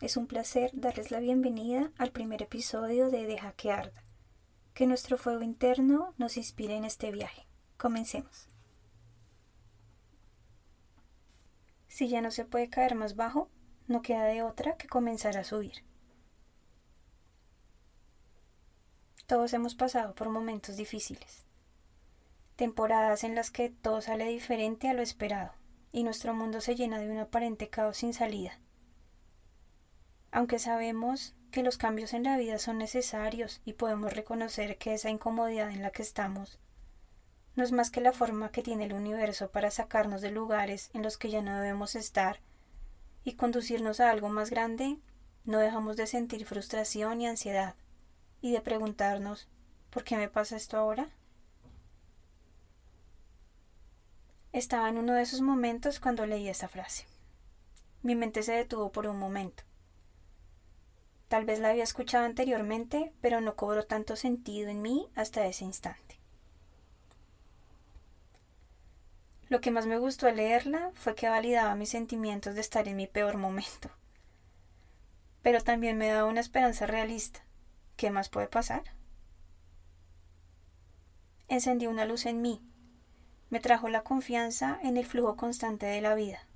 es un placer darles la bienvenida al primer episodio de Deja que arda. Que nuestro fuego interno nos inspire en este viaje. Comencemos. Si ya no se puede caer más bajo, no queda de otra que comenzar a subir. Todos hemos pasado por momentos difíciles. Temporadas en las que todo sale diferente a lo esperado y nuestro mundo se llena de un aparente caos sin salida aunque sabemos que los cambios en la vida son necesarios y podemos reconocer que esa incomodidad en la que estamos no es más que la forma que tiene el universo para sacarnos de lugares en los que ya no debemos estar y conducirnos a algo más grande, no dejamos de sentir frustración y ansiedad y de preguntarnos ¿por qué me pasa esto ahora? Estaba en uno de esos momentos cuando leí esa frase. Mi mente se detuvo por un momento. Tal vez la había escuchado anteriormente, pero no cobró tanto sentido en mí hasta ese instante. Lo que más me gustó al leerla fue que validaba mis sentimientos de estar en mi peor momento. Pero también me daba una esperanza realista. ¿Qué más puede pasar? Encendí una luz en mí. Me trajo la confianza en el flujo constante de la vida.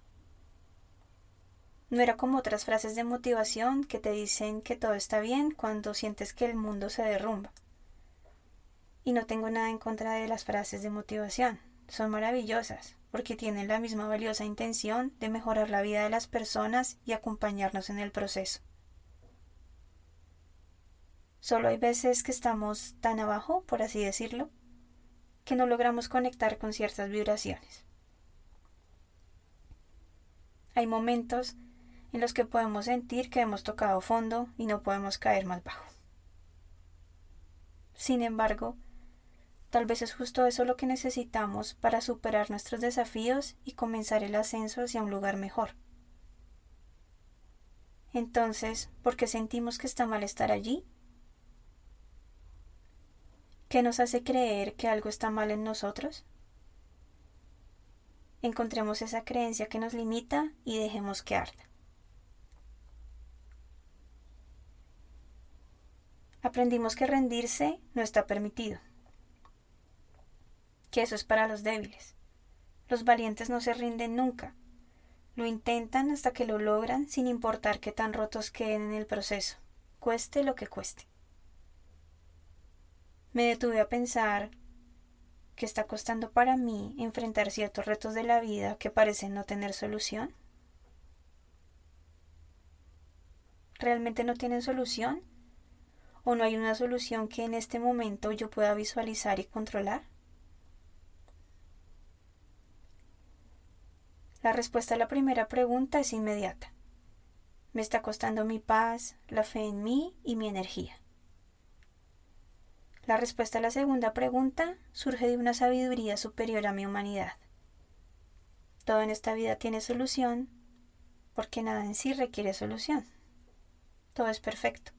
No era como otras frases de motivación que te dicen que todo está bien cuando sientes que el mundo se derrumba. Y no tengo nada en contra de las frases de motivación. Son maravillosas porque tienen la misma valiosa intención de mejorar la vida de las personas y acompañarnos en el proceso. Solo hay veces que estamos tan abajo, por así decirlo, que no logramos conectar con ciertas vibraciones. Hay momentos en los que podemos sentir que hemos tocado fondo y no podemos caer más bajo. Sin embargo, tal vez es justo eso lo que necesitamos para superar nuestros desafíos y comenzar el ascenso hacia un lugar mejor. Entonces, ¿por qué sentimos que está mal estar allí? ¿Qué nos hace creer que algo está mal en nosotros? Encontremos esa creencia que nos limita y dejemos que arda. Aprendimos que rendirse no está permitido, que eso es para los débiles. Los valientes no se rinden nunca, lo intentan hasta que lo logran sin importar qué tan rotos queden en el proceso, cueste lo que cueste. Me detuve a pensar que está costando para mí enfrentar ciertos retos de la vida que parecen no tener solución. ¿Realmente no tienen solución? ¿O no hay una solución que en este momento yo pueda visualizar y controlar? La respuesta a la primera pregunta es inmediata. Me está costando mi paz, la fe en mí y mi energía. La respuesta a la segunda pregunta surge de una sabiduría superior a mi humanidad. Todo en esta vida tiene solución porque nada en sí requiere solución. Todo es perfecto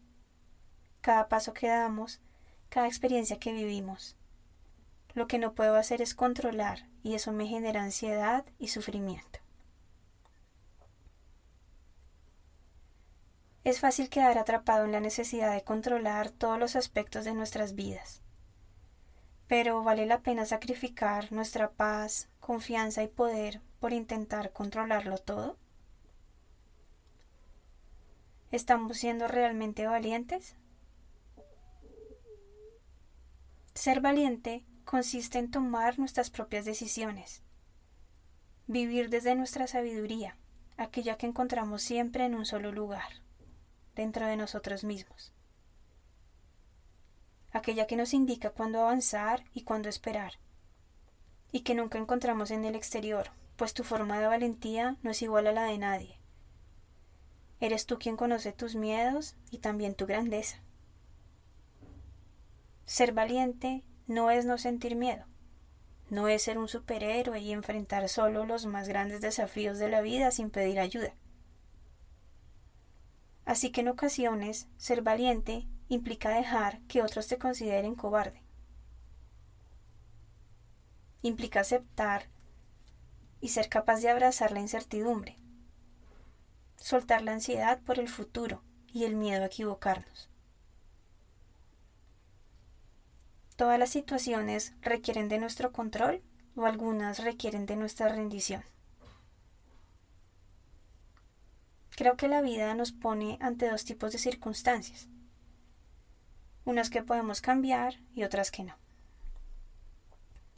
cada paso que damos, cada experiencia que vivimos. Lo que no puedo hacer es controlar y eso me genera ansiedad y sufrimiento. Es fácil quedar atrapado en la necesidad de controlar todos los aspectos de nuestras vidas. Pero vale la pena sacrificar nuestra paz, confianza y poder por intentar controlarlo todo. ¿Estamos siendo realmente valientes? Ser valiente consiste en tomar nuestras propias decisiones, vivir desde nuestra sabiduría, aquella que encontramos siempre en un solo lugar, dentro de nosotros mismos, aquella que nos indica cuándo avanzar y cuándo esperar, y que nunca encontramos en el exterior, pues tu forma de valentía no es igual a la de nadie. Eres tú quien conoce tus miedos y también tu grandeza. Ser valiente no es no sentir miedo, no es ser un superhéroe y enfrentar solo los más grandes desafíos de la vida sin pedir ayuda. Así que en ocasiones ser valiente implica dejar que otros te consideren cobarde. Implica aceptar y ser capaz de abrazar la incertidumbre, soltar la ansiedad por el futuro y el miedo a equivocarnos. Todas las situaciones requieren de nuestro control o algunas requieren de nuestra rendición. Creo que la vida nos pone ante dos tipos de circunstancias, unas que podemos cambiar y otras que no.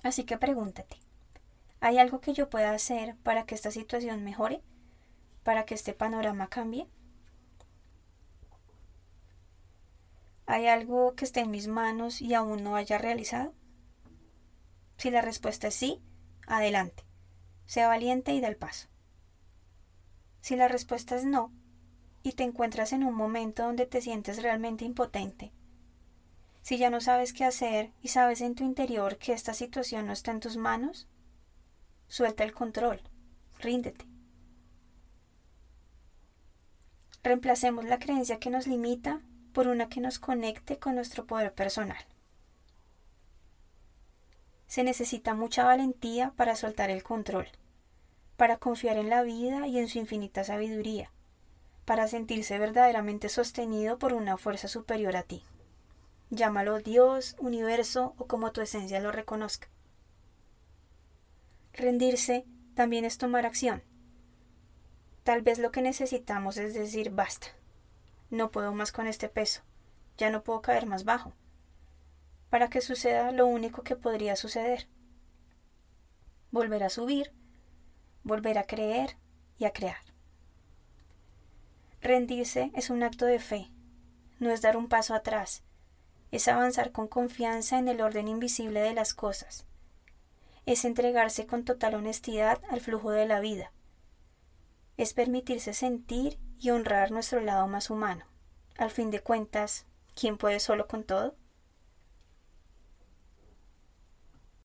Así que pregúntate, ¿hay algo que yo pueda hacer para que esta situación mejore? ¿Para que este panorama cambie? ¿Hay algo que esté en mis manos y aún no haya realizado? Si la respuesta es sí, adelante. Sea valiente y da el paso. Si la respuesta es no, y te encuentras en un momento donde te sientes realmente impotente, si ya no sabes qué hacer y sabes en tu interior que esta situación no está en tus manos, suelta el control, ríndete. Reemplacemos la creencia que nos limita por una que nos conecte con nuestro poder personal. Se necesita mucha valentía para soltar el control, para confiar en la vida y en su infinita sabiduría, para sentirse verdaderamente sostenido por una fuerza superior a ti. Llámalo Dios, universo o como tu esencia lo reconozca. Rendirse también es tomar acción. Tal vez lo que necesitamos es decir basta. No puedo más con este peso. Ya no puedo caer más bajo. Para que suceda lo único que podría suceder. Volver a subir, volver a creer y a crear. Rendirse es un acto de fe, no es dar un paso atrás, es avanzar con confianza en el orden invisible de las cosas, es entregarse con total honestidad al flujo de la vida, es permitirse sentir y honrar nuestro lado más humano. Al fin de cuentas, ¿quién puede solo con todo?